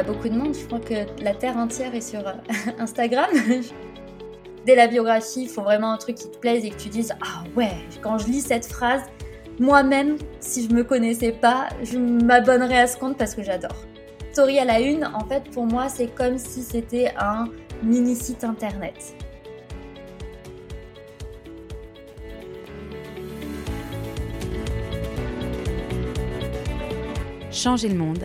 a beaucoup de monde. Je crois que la terre entière est sur Instagram. Dès la biographie, il faut vraiment un truc qui te plaise et que tu dises Ah ouais, quand je lis cette phrase, moi-même, si je me connaissais pas, je m'abonnerais à ce compte parce que j'adore. Story à la une, en fait, pour moi, c'est comme si c'était un mini site internet. Changer le monde,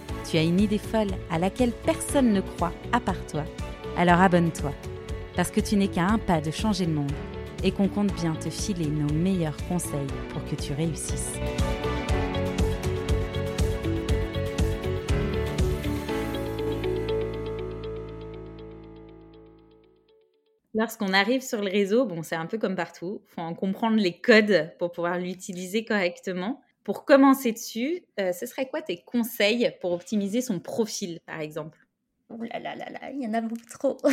tu as une idée folle à laquelle personne ne croit à part toi, alors abonne-toi, parce que tu n'es qu'à un pas de changer le monde et qu'on compte bien te filer nos meilleurs conseils pour que tu réussisses. Lorsqu'on arrive sur le réseau, bon, c'est un peu comme partout, il faut en comprendre les codes pour pouvoir l'utiliser correctement. Pour commencer dessus, euh, ce serait quoi tes conseils pour optimiser son profil, par exemple? Ouh là là là là, il y en a beaucoup trop.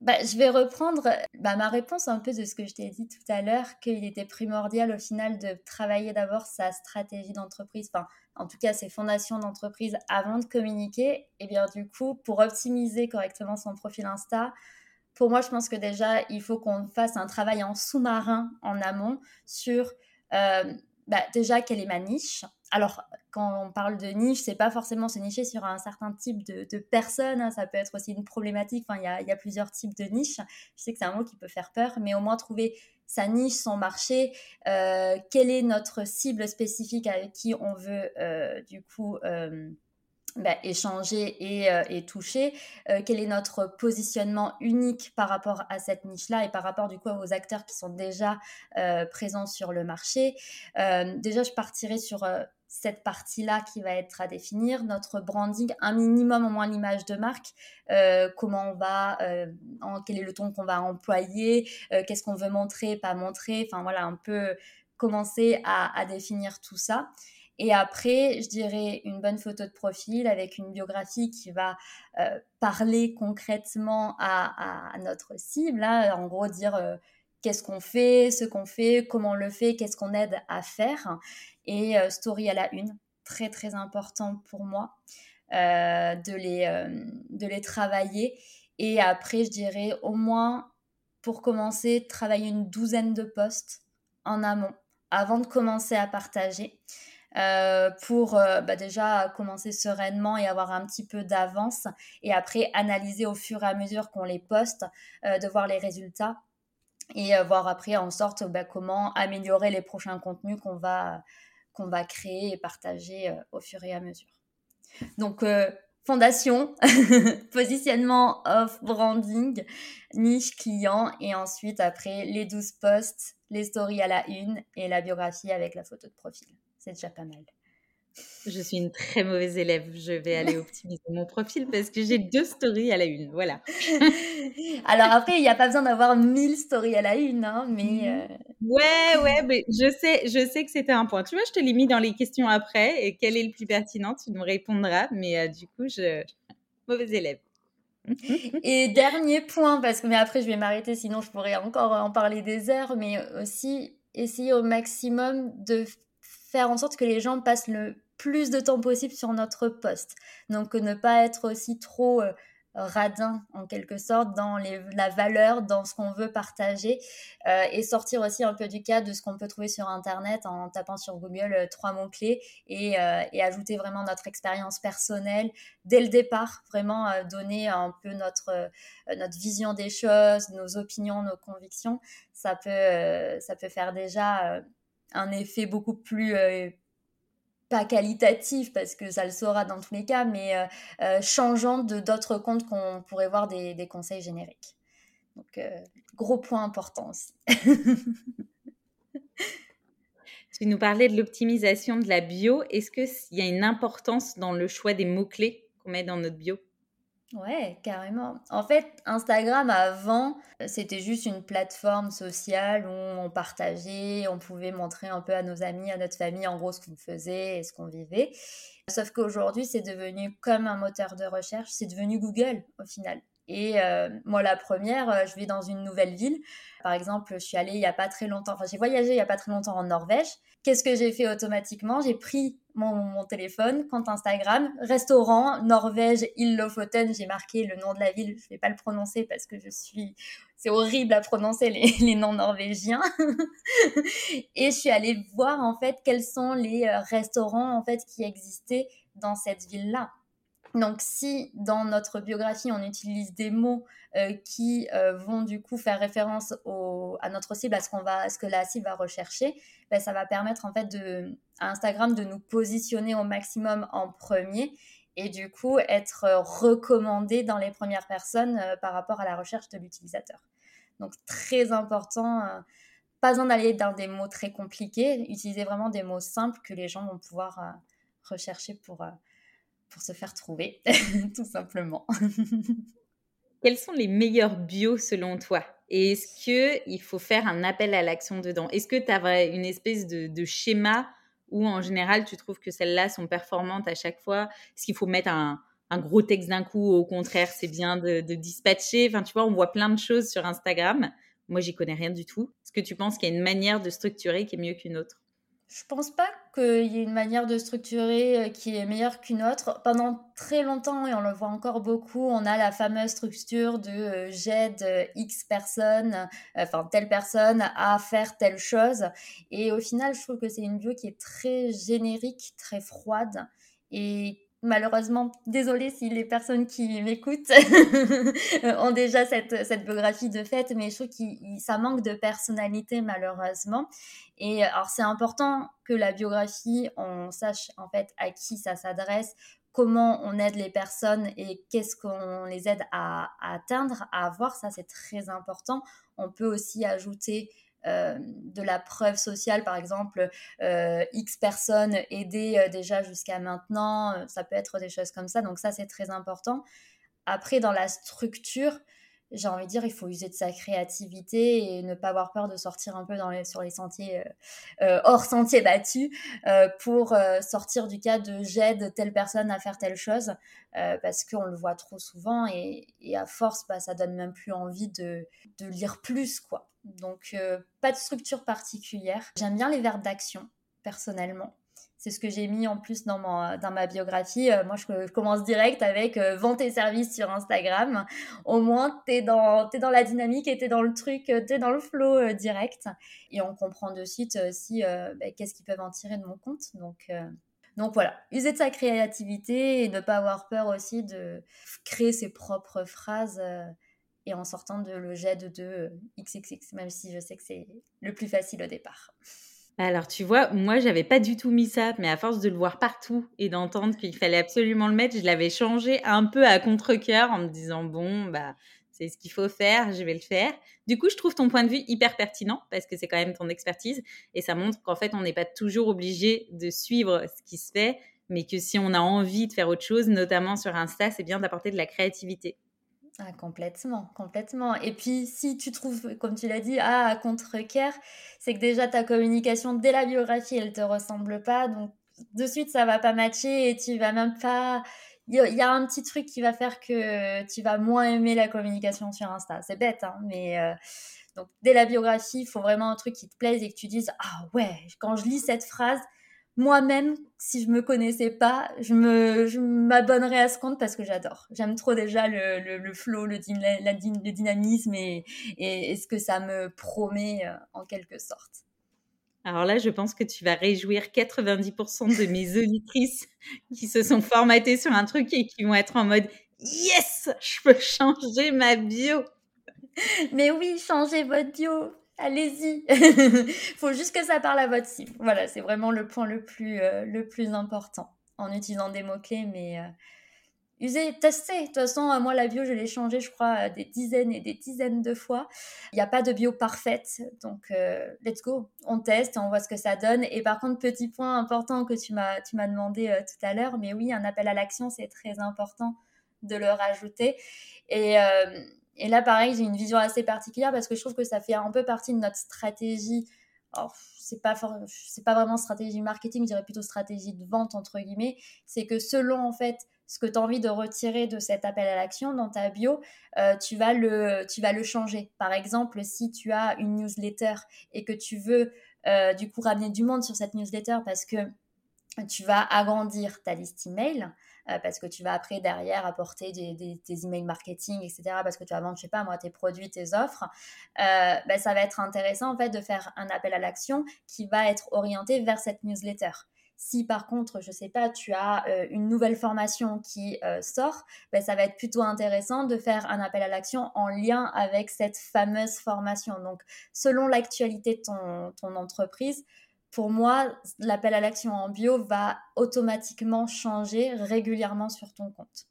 bah, je vais reprendre bah, ma réponse un peu de ce que je t'ai dit tout à l'heure, qu'il était primordial au final de travailler d'abord sa stratégie d'entreprise, enfin en tout cas ses fondations d'entreprise avant de communiquer. Et bien du coup, pour optimiser correctement son profil Insta, pour moi, je pense que déjà, il faut qu'on fasse un travail en sous-marin en amont sur bah, déjà quelle est ma niche. Alors, quand on parle de niche, c'est pas forcément se nicher sur un certain type de, personnes. Hein. ça peut être aussi une problématique. Enfin, il y a, y a, plusieurs types de niches. Je sais que c'est un mot qui peut faire peur, mais au moins trouver sa niche, son marché, euh, quelle est notre cible spécifique avec qui on veut euh, du coup euh, bah, échanger et, euh, toucher, euh, quel est notre positionnement unique par rapport à cette niche-là et par rapport du coup aux acteurs qui sont déjà euh, présents sur le marché? déjà, je partirai sur cette partie-là qui va être à définir, notre branding, un minimum au moins l'image de marque, comment on va, quel est le ton qu'on va employer, qu'est-ce qu'on veut montrer, pas montrer, enfin voilà, un peu commencer à définir tout ça. Et après, je dirais une bonne photo de profil avec une biographie qui va euh, parler concrètement à, notre cible. Là, en gros, dire euh, qu'est-ce qu'on fait, ce qu'on fait, comment on le fait, qu'est-ce qu'on aide à faire. Et euh, story à la une, très très important pour moi de, les, de les travailler. Et après, je dirais au moins, pour commencer, travailler une douzaine de postes en amont avant de commencer à partager. Euh, pour euh, bah déjà commencer sereinement et avoir un petit peu d'avance et après analyser au fur et à mesure qu'on les poste, euh, de voir les résultats et voir après en sorte bah, comment améliorer les prochains contenus qu'on va, qu'on va créer et partager au fur et à mesure. Donc, fondation, positionnement off branding, niche client et ensuite après les 12 posts, les stories à la une et la biographie avec la photo de profil c'est déjà pas mal. Je suis une très mauvaise élève. Je vais aller optimiser mon profil parce que j'ai deux stories à la une. Voilà. Alors après, il n'y a pas besoin d'avoir mille stories à la une, hein, mais. Mmh. Euh, ouais, ouais, mais je sais, je sais que c'était un point. Tu vois, je te l'ai mis dans les questions après. Et quel est le plus pertinent Tu me répondras. Mais euh, du coup, je. Mauvaise élève. et dernier point, parce que mais après, je vais m'arrêter, sinon je pourrais encore en parler des heures, mais aussi essayer au maximum de faire en sorte que les gens passent le plus de temps possible sur notre poste. Donc ne pas être aussi trop euh, radin en quelque sorte dans la valeur, dans ce qu'on veut partager euh, et sortir aussi un peu du cadre de ce qu'on peut trouver sur Internet en tapant sur Google euh, trois mots-clés et, et, ajouter vraiment notre expérience personnelle dès le départ, vraiment donner un peu notre, notre vision des choses, nos opinions, nos convictions. Ça peut, ça peut faire déjà un effet beaucoup plus euh, pas qualitatif parce que ça le sera dans tous les cas, mais euh, euh, changeant de d'autres comptes qu'on pourrait voir des, des, conseils génériques. Donc, gros point important aussi. tu nous parlais de l'optimisation de la bio. Est-ce qu'il y a une importance dans le choix des mots-clés qu'on met dans notre bio? Ouais, carrément. En fait, Instagram avant, c'était juste une plateforme sociale où on partageait, on pouvait montrer un peu à nos amis, à notre famille, en gros, ce qu'on faisait et ce qu'on vivait. Sauf qu'aujourd'hui, c'est devenu comme un moteur de recherche, c'est devenu Google au final. Et euh, moi, la première, euh, je vais dans une nouvelle ville. Par exemple, je suis allée il n'y a pas très longtemps, enfin, j'ai voyagé il n'y a pas très longtemps en Norvège. Qu'est-ce que j'ai fait automatiquement? J'ai pris mon, téléphone, compte Instagram, restaurant, Norvège, Lofoten. J'ai marqué le nom de la ville. Je ne vais pas le prononcer parce que je suis. C'est horrible à prononcer les, les noms norvégiens. et je suis allée voir en fait quels sont les euh, restaurants en fait qui existaient dans cette ville-là. Donc si dans notre biographie on utilise des mots euh, qui euh, vont du coup faire référence à notre cible, à ce, qu'on va, ce que la cible va rechercher, ben, ça va permettre en fait à Instagram de nous positionner au maximum en premier et du coup être recommandé dans les premières personnes euh, par rapport à la recherche de l'utilisateur. Donc très important, pas besoin d'aller dans des mots très compliqués, utiliser vraiment des mots simples que les gens vont pouvoir rechercher pour pour se faire trouver, tout simplement. Quels sont les meilleurs bios selon toi? Et est-ce qu'il faut faire un appel à l'action dedans? Est-ce que tu as une espèce de, schéma où en général tu trouves que celles-là sont performantes à chaque fois? Est-ce qu'il faut mettre un, gros texte d'un coup ou au contraire c'est bien de, de, dispatcher? Enfin tu vois, on voit plein de choses sur Instagram. Moi j'y connais rien du tout. Est-ce que tu penses qu'il y a une manière de structurer qui est mieux qu'une autre? Je pense pas qu'il y ait une manière de structurer euh, qui est meilleure qu'une autre. Pendant très longtemps, et on le voit encore beaucoup, on a la fameuse structure de euh, j'aide euh, X personne, enfin telle personne à faire telle chose. Et au final, je trouve que c'est une bio qui est très générique, très froide et malheureusement, désolée si les personnes qui m'écoutent ont déjà cette, cette, biographie de fait, mais je trouve que ça manque de personnalité malheureusement. Et alors c'est important que la biographie, on sache en fait à qui ça s'adresse, comment on aide les personnes et qu'est-ce qu'on les aide à, à, atteindre, à avoir, ça c'est très important. On peut aussi ajouter euh, de la preuve sociale, par exemple, euh, X personnes aidées euh, déjà jusqu'à maintenant, ça peut être des choses comme ça, donc ça c'est très important. Après, dans la structure, j'ai envie de dire, il faut user de sa créativité et ne pas avoir peur de sortir un peu sur les sentiers hors sentiers battus pour sortir du cas de j'aide telle personne à faire telle chose parce qu'on le voit trop souvent et, à force, bah, ça donne même plus envie de, de lire plus, quoi. Donc, euh, pas de structure particulière. J'aime bien les verbes d'action, personnellement. C'est ce que j'ai mis en plus dans ma, dans biographie. Euh, moi, je, commence direct avec euh, vente tes services sur Instagram. Au moins, tu es dans, dans la dynamique et tu es dans le truc, tu es dans le flow direct. Et on comprend de suite aussi ben, qu'est-ce qu'ils peuvent en tirer de mon compte. Donc, donc voilà, user de sa créativité et ne pas avoir peur aussi de créer ses propres phrases et en sortant de le jet de XXX, même si je sais que c'est le plus facile au départ. Alors, tu vois, moi, j'avais pas du tout mis ça, mais à force de le voir partout et d'entendre qu'il fallait absolument le mettre, je l'avais changé un peu à contre-coeur en me disant, bon, bah, c'est ce qu'il faut faire, je vais le faire. Du coup, je trouve ton point de vue hyper pertinent parce que c'est quand même ton expertise et ça montre qu'en fait, on n'est pas toujours obligé de suivre ce qui se fait, mais que si on a envie de faire autre chose, notamment sur Insta, c'est bien d'apporter de la créativité. Ah, complètement, complètement. Et puis, si tu trouves, comme tu l'as dit, ah, à contre-cœur, c'est que déjà ta communication dès la biographie, elle te ressemble pas. Donc, de suite, ça va pas matcher et tu vas même pas. Il y, a un petit truc qui va faire que tu vas moins aimer la communication sur Insta. C'est bête, hein, mais. Euh, donc, dès la biographie, il faut vraiment un truc qui te plaise et que tu dises Ah ouais, quand je lis cette phrase, moi-même, si je me connaissais pas, je me, je m'abonnerais à ce compte parce que j'adore. J'aime trop déjà le, le, le flow, le, la, le dynamisme et, et, ce que ça me promet euh, en quelque sorte. Alors là, je pense que tu vas réjouir 90% de mes auditrices qui se sont formatées sur un truc et qui vont être en mode Yes, je peux changer ma bio. Mais oui, changez votre bio allez-y. Faut juste que ça parle à votre cible. Voilà, c'est vraiment le point le plus, euh, le plus important en utilisant des mots-clés, mais euh, usez, testez. De toute façon, euh, moi, la bio, je l'ai changée, je crois, des dizaines et des dizaines de fois. Il n'y a pas de bio parfaite, donc let's go. On teste, on voit ce que ça donne. Et par contre, petit point important que tu m'as, tu m'as demandé tout à l'heure, mais oui, un appel à l'action, c'est très important de le rajouter. Et, et là, pareil, j'ai une vision assez particulière parce que je trouve que ça fait un peu partie de notre stratégie. Alors, c'est pas c'est pas vraiment stratégie marketing, je dirais plutôt stratégie de vente entre guillemets. C'est que selon en fait ce que tu as envie de retirer de cet appel à l'action dans ta bio, euh, tu, vas le, tu vas le changer. Par exemple, si tu as une newsletter et que tu veux euh, du coup ramener du monde sur cette newsletter parce que tu vas agrandir ta liste email, euh, parce que tu vas après derrière apporter des, des, emails marketing, etc. Parce que tu vas vendre, je sais pas moi, tes produits, tes offres. Ben, ça va être intéressant en fait de faire un appel à l'action qui va être orienté vers cette newsletter. Si par contre, je sais pas, tu as euh, une nouvelle formation qui sort, ben, ça va être plutôt intéressant de faire un appel à l'action en lien avec cette fameuse formation. Donc, selon l'actualité de ton, ton entreprise, pour moi, l'appel à l'action en bio va automatiquement changer régulièrement sur ton compte.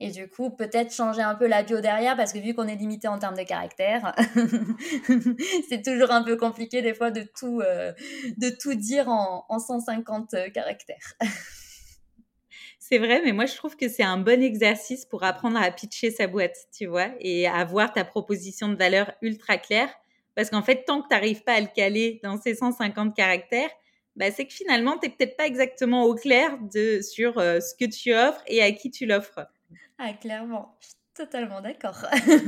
Et du coup, peut-être changer un peu la bio derrière, parce que vu qu'on est limité en termes de caractères, c'est toujours un peu compliqué des fois de tout, euh, de tout dire en, en 150 euh, caractères. c'est vrai, mais moi je trouve que c'est un bon exercice pour apprendre à pitcher sa boîte, tu vois, et avoir ta proposition de valeur ultra claire. Parce qu'en fait, tant que tu n'arrives pas à le caler dans ces 150 caractères, bah, c'est que finalement, tu n'es peut-être pas exactement au clair de, sur euh, ce que tu offres et à qui tu l'offres. Ah, clairement. Totalement d'accord.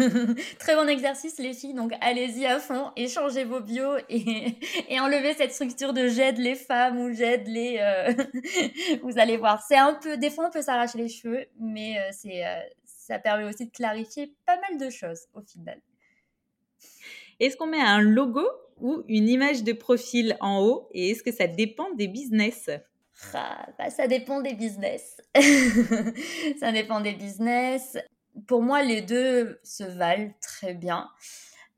Très bon exercice, les filles. Donc, allez-y à fond, échangez vos bios et, enlevez cette structure de j'aide les femmes ou j'aide les. Euh, vous allez voir. C'est un peu. Des fois, on peut s'arracher les cheveux, mais euh, c'est, ça permet aussi de clarifier pas mal de choses au final. Est-ce qu'on met un logo ou une image de profil en haut et est-ce que ça dépend des business? Ah, bah, ça dépend des business. ça dépend des business. Pour moi, les deux se valent très bien.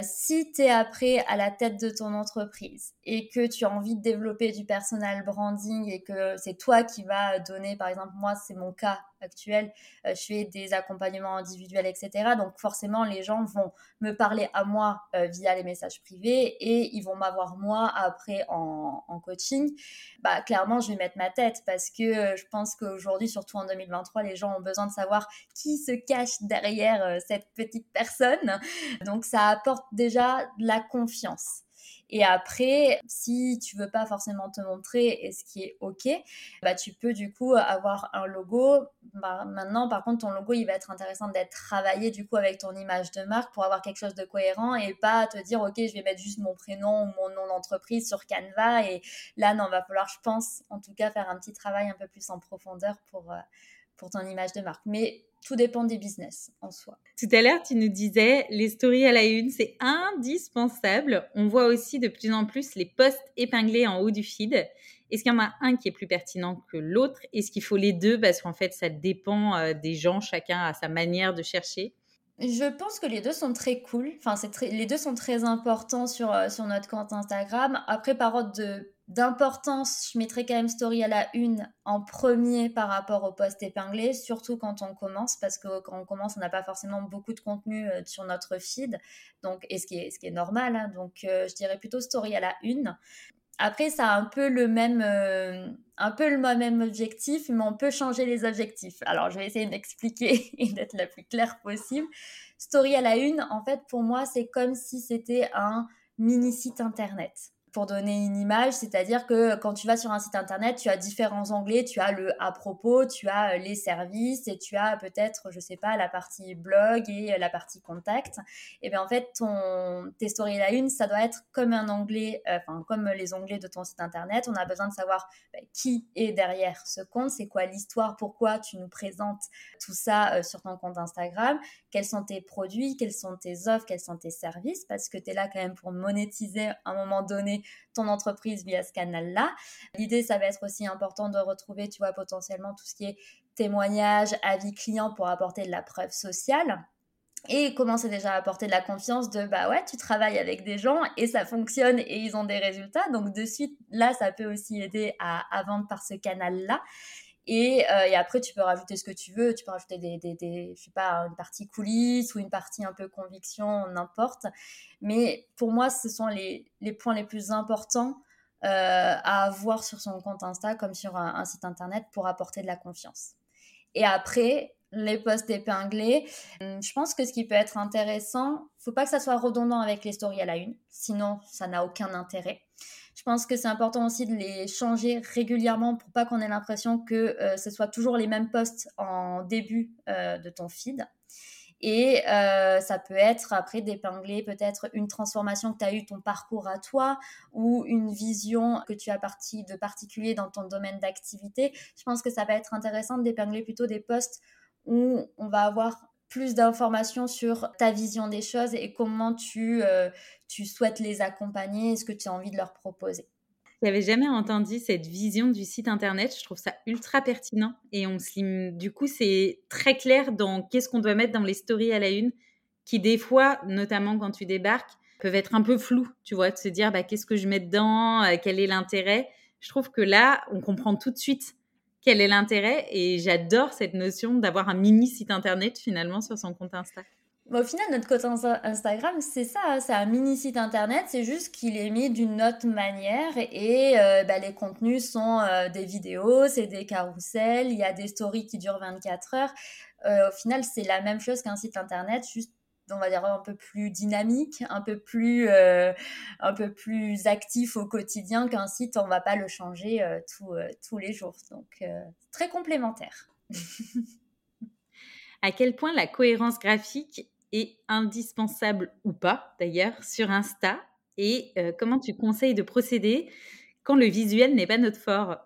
Si tu es après à la tête de ton entreprise et que tu as envie de développer du personal branding et que c'est toi qui vas donner, par exemple, moi, c'est mon cas actuel, euh, je fais des accompagnements individuels, etc. Donc forcément, les gens vont me parler à moi euh, via les messages privés et ils vont m'avoir moi après en, coaching. Bah, clairement, je vais mettre ma tête parce que euh, je pense qu'aujourd'hui, surtout en 2023, les gens ont besoin de savoir qui se cache derrière cette petite personne. Donc ça apporte déjà de la confiance. Et après, si tu veux pas forcément te montrer, et ce qui est ok, bah tu peux du coup avoir un logo. Bah, maintenant, par contre, ton logo, il va être intéressant d'être travaillé du coup avec ton image de marque pour avoir quelque chose de cohérent et pas te dire ok, je vais mettre juste mon prénom ou mon nom d'entreprise sur Canva. Et là, non, va falloir, je pense, en tout cas, faire un petit travail un peu plus en profondeur pour, euh, pour ton image de marque. Mais tout dépend des business en soi. Tout à l'heure, tu nous disais, les stories à la une, c'est indispensable. On voit aussi de plus en plus les posts épinglés en haut du feed. Est-ce qu'il y en a un qui est plus pertinent que l'autre? Est-ce qu'il faut les deux Parce qu'en fait, ça dépend euh, des gens, chacun a sa manière de chercher? Je pense que les deux sont très cool. Enfin, les deux sont très importants sur, euh, sur notre compte Instagram. Après, par ordre de d'importance, je mettrai quand même story à la une en premier par rapport au post épinglé, surtout quand on commence, parce que quand on commence, on n'a pas forcément beaucoup de contenu euh, sur notre feed, donc, et ce qui est, ce qui est normal, hein. donc euh, je dirais plutôt story à la une. Après, ça a un peu le même, euh, un peu le même objectif, mais on peut changer les objectifs. Alors, je vais essayer d'expliquer et d'être la plus claire possible. Story à la une, en fait, pour moi, c'est comme si c'était un mini site internet pour donner une image, c'est-à-dire que quand tu vas sur un site internet, tu as différents onglets, tu as le à propos, tu as euh, les services et tu as peut-être, je sais pas, la partie blog et euh, la partie contact. Et bien en fait, ton tes stories la une, ça doit être comme un onglet, euh, enfin comme les onglets de ton site internet. On a besoin de savoir bah, qui est derrière ce compte, c'est quoi l'histoire, pourquoi tu nous présentes tout ça sur ton compte Instagram, quels sont tes produits, quels sont tes offres, quels sont tes services, parce que tu es là quand même pour monétiser à un moment donné ton entreprise via ce canal-là. L'idée, ça va être aussi important de retrouver, tu vois, potentiellement tout ce qui est témoignage, avis client pour apporter de la preuve sociale et commencer déjà à apporter de la confiance de bah ouais tu travailles avec des gens et ça fonctionne et ils ont des résultats donc de suite là ça peut aussi aider à, à vendre par ce canal là et, euh, et, après, tu peux rajouter ce que tu veux. Tu peux rajouter des, des, des, sais pas, une partie coulisses ou une partie un peu conviction, n'importe. Mais pour moi, ce sont les, les points les plus importants euh, à avoir sur son compte Insta comme sur un, site internet pour apporter de la confiance. Et après, les posts épinglés. Hum, je pense que ce qui peut être intéressant, faut pas que ça soit redondant avec les stories à la une, sinon ça n'a aucun intérêt. Je pense que c'est important aussi de les changer régulièrement pour pas qu'on ait l'impression que euh, ce soit toujours les mêmes posts en début euh, de ton feed. Et euh, ça peut être après d'épingler peut-être une transformation que tu as eu ton parcours à toi ou une vision que tu as parti de particulier dans ton domaine d'activité. Je pense que ça va être intéressant d'épingler plutôt des posts où on va avoir plus d'informations sur ta vision des choses et comment tu, euh, tu souhaites les accompagner et ce que tu as envie de leur proposer. J'avais jamais entendu cette vision du site internet. Je trouve ça ultra pertinent et on se du coup c'est très clair dans qu'est-ce qu'on doit mettre dans les stories à la une, qui des fois, notamment quand tu débarques, peuvent être un peu flous. Tu vois, de se dire bah, qu'est-ce que je mets dedans, euh, quel est l'intérêt? Je trouve que là, on comprend tout de suite quel est l'intérêt et j'adore cette notion d'avoir un mini site internet finalement sur son compte Insta. au final, notre compte Instagram, c'est ça, hein, c'est un mini site internet, c'est juste qu'il est mis d'une autre manière et euh, bah, les contenus sont euh, des vidéos, c'est des carousels, il y a des stories qui durent 24 heures. Euh, au final, c'est la même chose qu'un site internet, juste on va dire un peu plus dynamique, un peu plus, euh, un peu plus actif au quotidien qu'un site, on va pas le changer euh, euh, tous les jours. Donc très complémentaire. à quel point la cohérence graphique est indispensable ou pas d'ailleurs sur Insta et comment tu conseilles de procéder quand le visuel n'est pas notre fort?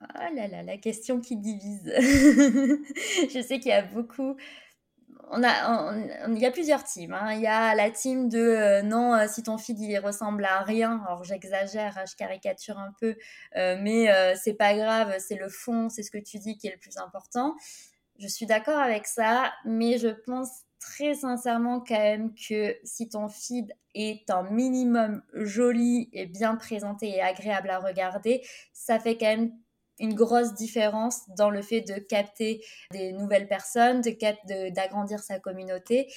Oh là là, la question qui divise. Je sais qu'il y a beaucoup on a, il y a plusieurs teams. Hein. Il y a la team de euh, non, euh, si ton feed il ressemble à rien. Alors j'exagère, hein, je caricature un peu, euh, mais c'est pas grave, c'est le fond, c'est ce que tu dis qui est le plus important. Je suis d'accord avec ça, mais je pense très sincèrement quand même que si ton feed est un minimum joli et bien présenté et agréable à regarder, ça fait quand même une grosse différence dans le fait de capter des nouvelles personnes, de d'agrandir sa communauté.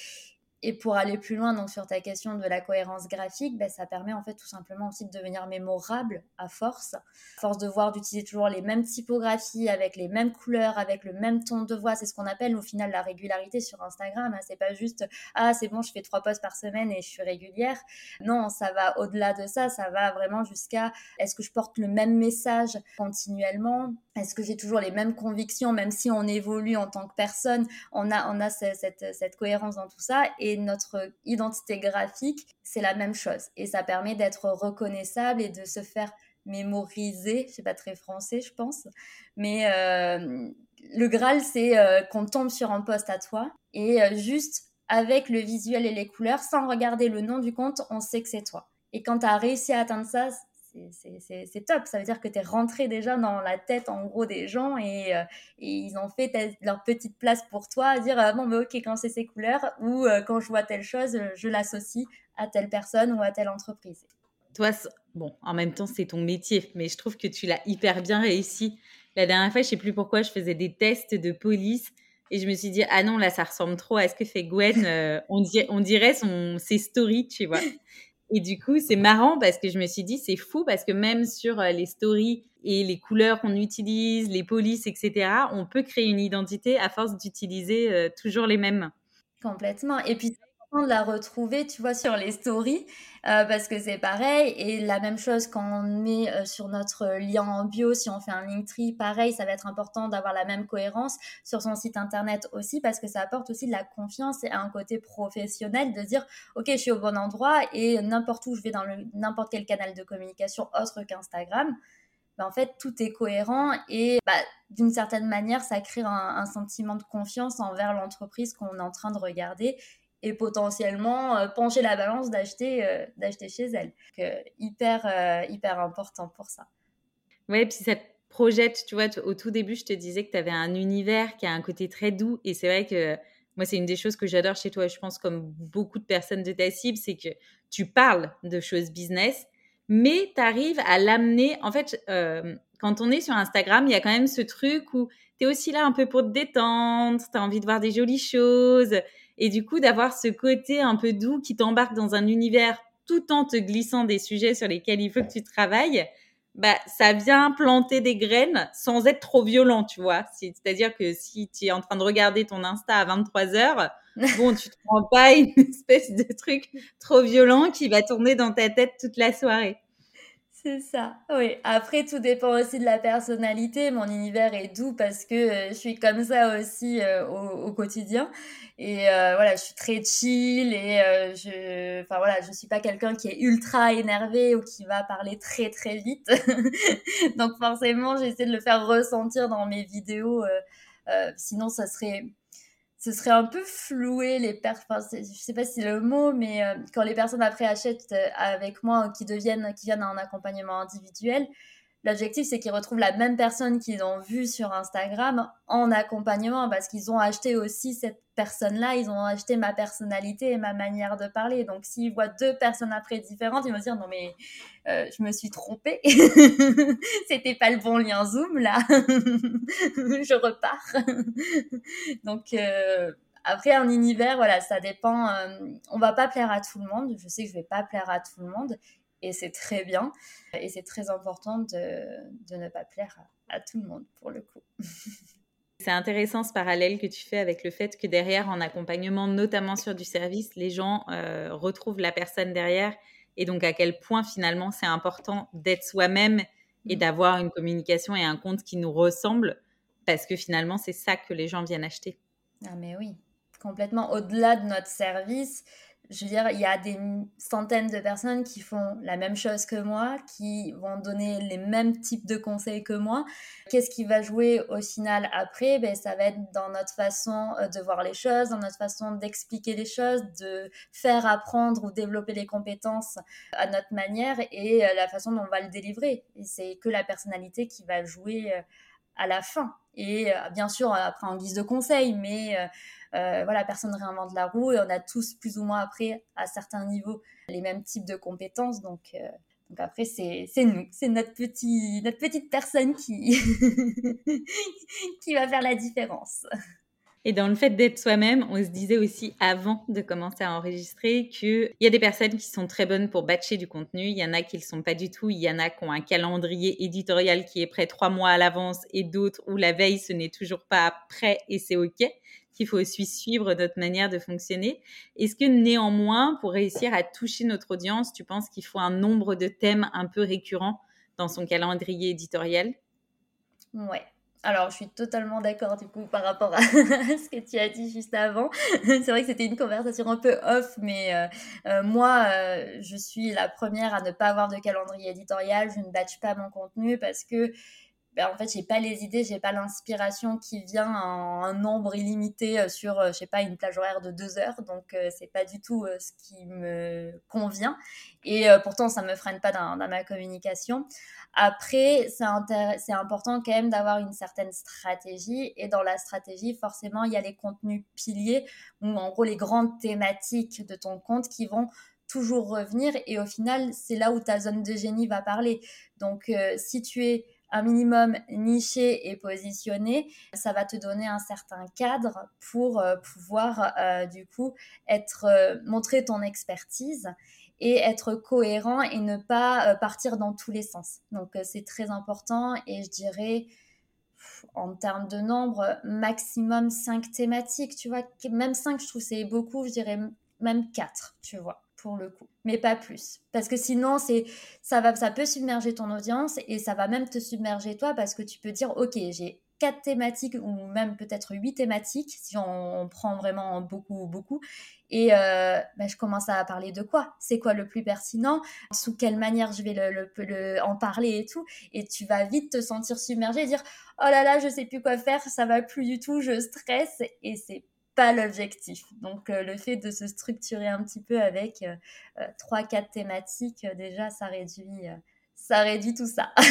Et pour aller plus loin donc sur ta question de la cohérence graphique, ben, ça permet en fait tout simplement aussi de devenir mémorable à force. Force de voir d'utiliser toujours les mêmes typographies, avec les mêmes couleurs, avec le même ton de voix. C'est ce qu'on appelle au final la régularité sur Instagram. Hein. C'est pas juste ah c'est bon je fais trois posts par semaine et je suis régulière. Non, ça va au-delà de ça. Ça va vraiment jusqu'à est-ce que je porte le même message continuellement? Est-ce que j'ai toujours les mêmes convictions, même si on évolue en tant que personne, on a, on a cette, cette, cohérence dans tout ça. Et notre identité graphique, c'est la même chose. Et ça permet d'être reconnaissable et de se faire mémoriser. C'est pas très français, je pense. Mais euh, le Graal, c'est euh, qu'on tombe sur un poste à toi et euh, juste avec le visuel et les couleurs, sans regarder le nom du compte, on sait que c'est toi. Et quand tu as réussi à atteindre ça, c'est top. Ça veut dire que tu es rentré déjà dans la tête, en gros, des gens et, euh, ils ont fait leur petite place pour toi à dire ah, bon, bah, ok, quand c'est ces couleurs ou euh, quand je vois telle chose, je l'associe à telle personne ou à telle entreprise. Toi, bon, en même temps, c'est ton métier, mais je trouve que tu l'as hyper bien réussi. La dernière fois, je sais plus pourquoi, je faisais des tests de police et je me suis dit, ah non, là, ça ressemble trop à ce que fait Gwen. Euh, on, dirait, on dirait son, ses stories, tu vois. Et du coup, c'est marrant parce que je me suis dit, c'est fou parce que même sur euh, les stories et les couleurs qu'on utilise, les polices, etc., on peut créer une identité à force d'utiliser euh, toujours les mêmes. Complètement. Et puis, de la retrouver, tu vois, sur les stories, euh, parce que c'est pareil. Et la même chose quand on met euh, sur notre lien en bio, si on fait un Linktree, pareil, ça va être important d'avoir la même cohérence sur son site internet aussi, parce que ça apporte aussi de la confiance et un côté professionnel de dire, ok, je suis au bon endroit et n'importe où je vais dans n'importe quel canal de communication autre qu'Instagram. Ben, en fait, tout est cohérent et bah, d'une certaine manière, ça crée un, un, sentiment de confiance envers l'entreprise qu'on est en train de regarder et potentiellement euh, pencher la balance d'acheter euh, d'acheter chez elle. hyper euh, hyper important pour ça. Ouais, puis ça te projette, tu vois, au tout début, je te disais que tu avais un univers qui a un côté très doux et c'est vrai que moi, c'est une des choses que j'adore chez toi, je pense comme beaucoup de personnes de ta cible, c'est que tu parles de choses business, mais tu arrives à l'amener. En fait, quand on est sur Instagram, il y a quand même ce truc où tu es aussi là un peu pour te détendre, tu as envie de voir des jolies choses. Et du coup, d'avoir ce côté un peu doux qui t'embarque dans un univers tout en te glissant des sujets sur lesquels il faut que tu travailles, bah, ça vient planter des graines sans être trop violent, tu vois. C'est-à-dire que si tu es en train de regarder ton Insta à 23 heures, bon, tu te prends pas une espèce de truc trop violent qui va tourner dans ta tête toute la soirée. C'est ça, oui. Après, tout dépend aussi de la personnalité. Mon univers est doux parce que euh, je suis comme ça aussi euh, au, quotidien. Et euh, voilà, je suis très chill et je, enfin voilà, je suis pas quelqu'un qui est ultra énervé ou qui va parler très très vite. Donc forcément, j'essaie de le faire ressentir dans mes vidéos. sinon, ça serait ce serait un peu flouer les personnes, enfin, je sais pas si c'est le mot, mais euh, quand les personnes après achètent euh, avec moi ou qui deviennent, qui viennent un accompagnement individuel, L'objectif, c'est qu'ils retrouvent la même personne qu'ils ont vue sur Instagram en accompagnement parce qu'ils ont acheté aussi cette personne-là, ils ont acheté ma personnalité et ma manière de parler. Donc, s'ils voient deux personnes après différentes, ils vont se dire non mais euh, je me suis trompée, c'était pas le bon lien Zoom là, je repars. Donc euh, après un univers, voilà, ça dépend. Euh, on va pas plaire à tout le monde. Je sais que je vais pas plaire à tout le monde et c'est très bien. Et c'est très important de, ne pas plaire à, tout le monde pour le coup. C'est intéressant ce parallèle que tu fais avec le fait que derrière, en accompagnement, notamment sur du service, les gens euh, retrouvent la personne derrière et donc à quel point finalement c'est important d'être soi-même et mm. d'avoir une communication et un compte qui nous ressemble parce que finalement c'est ça que les gens viennent acheter. Ah mais oui, complètement au-delà de notre service, je veux dire, il y a des centaines de personnes qui font la même chose que moi, qui vont donner les mêmes types de conseils que moi. Qu'est-ce qui va jouer au final après? Ben, Ça va être dans notre façon euh, de voir les choses, dans notre façon d'expliquer les choses, de faire apprendre ou développer les compétences à notre manière et euh, la façon dont on va le délivrer. C'est que la personnalité qui va jouer euh, à la fin. Et bien sûr, après en guise de conseil, mais euh, voilà, personne ne réinvente la roue et on a tous plus ou moins après, à certains niveaux, les mêmes types de compétences. Donc, euh, donc après, c'est nous, c'est notre, petit, notre petite personne qui, qui va faire la différence. Et dans le fait d'être soi-même, on se disait aussi avant de commencer à enregistrer qu'il y a des personnes qui sont très bonnes pour batcher du contenu, il y en a qui ne le sont pas du tout, il y en a qui ont un calendrier éditorial qui est prêt trois mois à l'avance et d'autres où la veille ce n'est toujours pas prêt et c'est OK qu'il faut aussi suivre notre manière de fonctionner. Est-ce que néanmoins, pour réussir à toucher notre audience, tu penses qu'il faut un nombre de thèmes un peu récurrents dans son calendrier éditorial? Ouais. Alors, je suis totalement d'accord du coup par rapport à ce que tu as dit juste avant. C'est vrai que c'était une conversation un peu off, mais euh, euh, moi, euh, je suis la première à ne pas avoir de calendrier éditorial. Je ne batch pas mon contenu parce que ben, en fait, j'ai pas les idées, j'ai pas l'inspiration qui vient en un nombre illimité euh, sur, euh, je sais pas, une plage horaire de deux heures. Donc, euh, c'est pas du tout ce qui me convient. Et pourtant, ça me freine pas dans, ma communication. Après, c'est important quand même d'avoir une certaine stratégie. Et dans la stratégie, forcément, il y a les contenus piliers, ou en gros les grandes thématiques de ton compte qui vont toujours revenir. Et au final, c'est là où ta zone de génie va parler. Donc, si tu es un minimum niché et positionné, ça va te donner un certain cadre pour euh, pouvoir euh, du coup être euh, montrer ton expertise et être cohérent et ne pas partir dans tous les sens. Donc c'est très important et je dirais en termes de nombre, maximum 5 thématiques, tu vois, même 5 je trouve c'est beaucoup, je dirais même 4, tu vois pour le coup, mais pas plus. Parce que sinon, c'est ça va, ça peut submerger ton audience et ça va même te submerger toi parce que tu peux dire, ok, j'ai quatre thématiques ou même peut-être huit thématiques si on, prend vraiment beaucoup, beaucoup. Et euh, bah, je commence à parler de quoi? C'est quoi le plus pertinent? Sous quelle manière je vais le, en parler et tout? Et tu vas vite te sentir submergé dire oh là là, je sais plus quoi faire, ça va plus du tout, je stresse et c'est pas l'objectif. Donc euh, le fait de se structurer un petit peu avec euh, euh, trois, quatre thématiques, déjà ça réduit, ça réduit tout ça.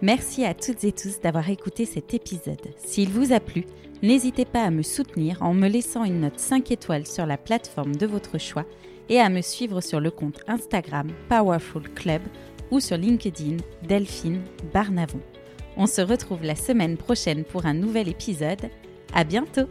Merci à toutes et tous d'avoir écouté cet épisode. S'il vous a plu, n'hésitez pas à me soutenir en me laissant une note 5 étoiles sur la plateforme de votre choix et à me suivre sur le compte Instagram Powerful Club ou sur LinkedIn Delphine Barnavon. On se retrouve la semaine prochaine pour un nouvel épisode. À bientôt!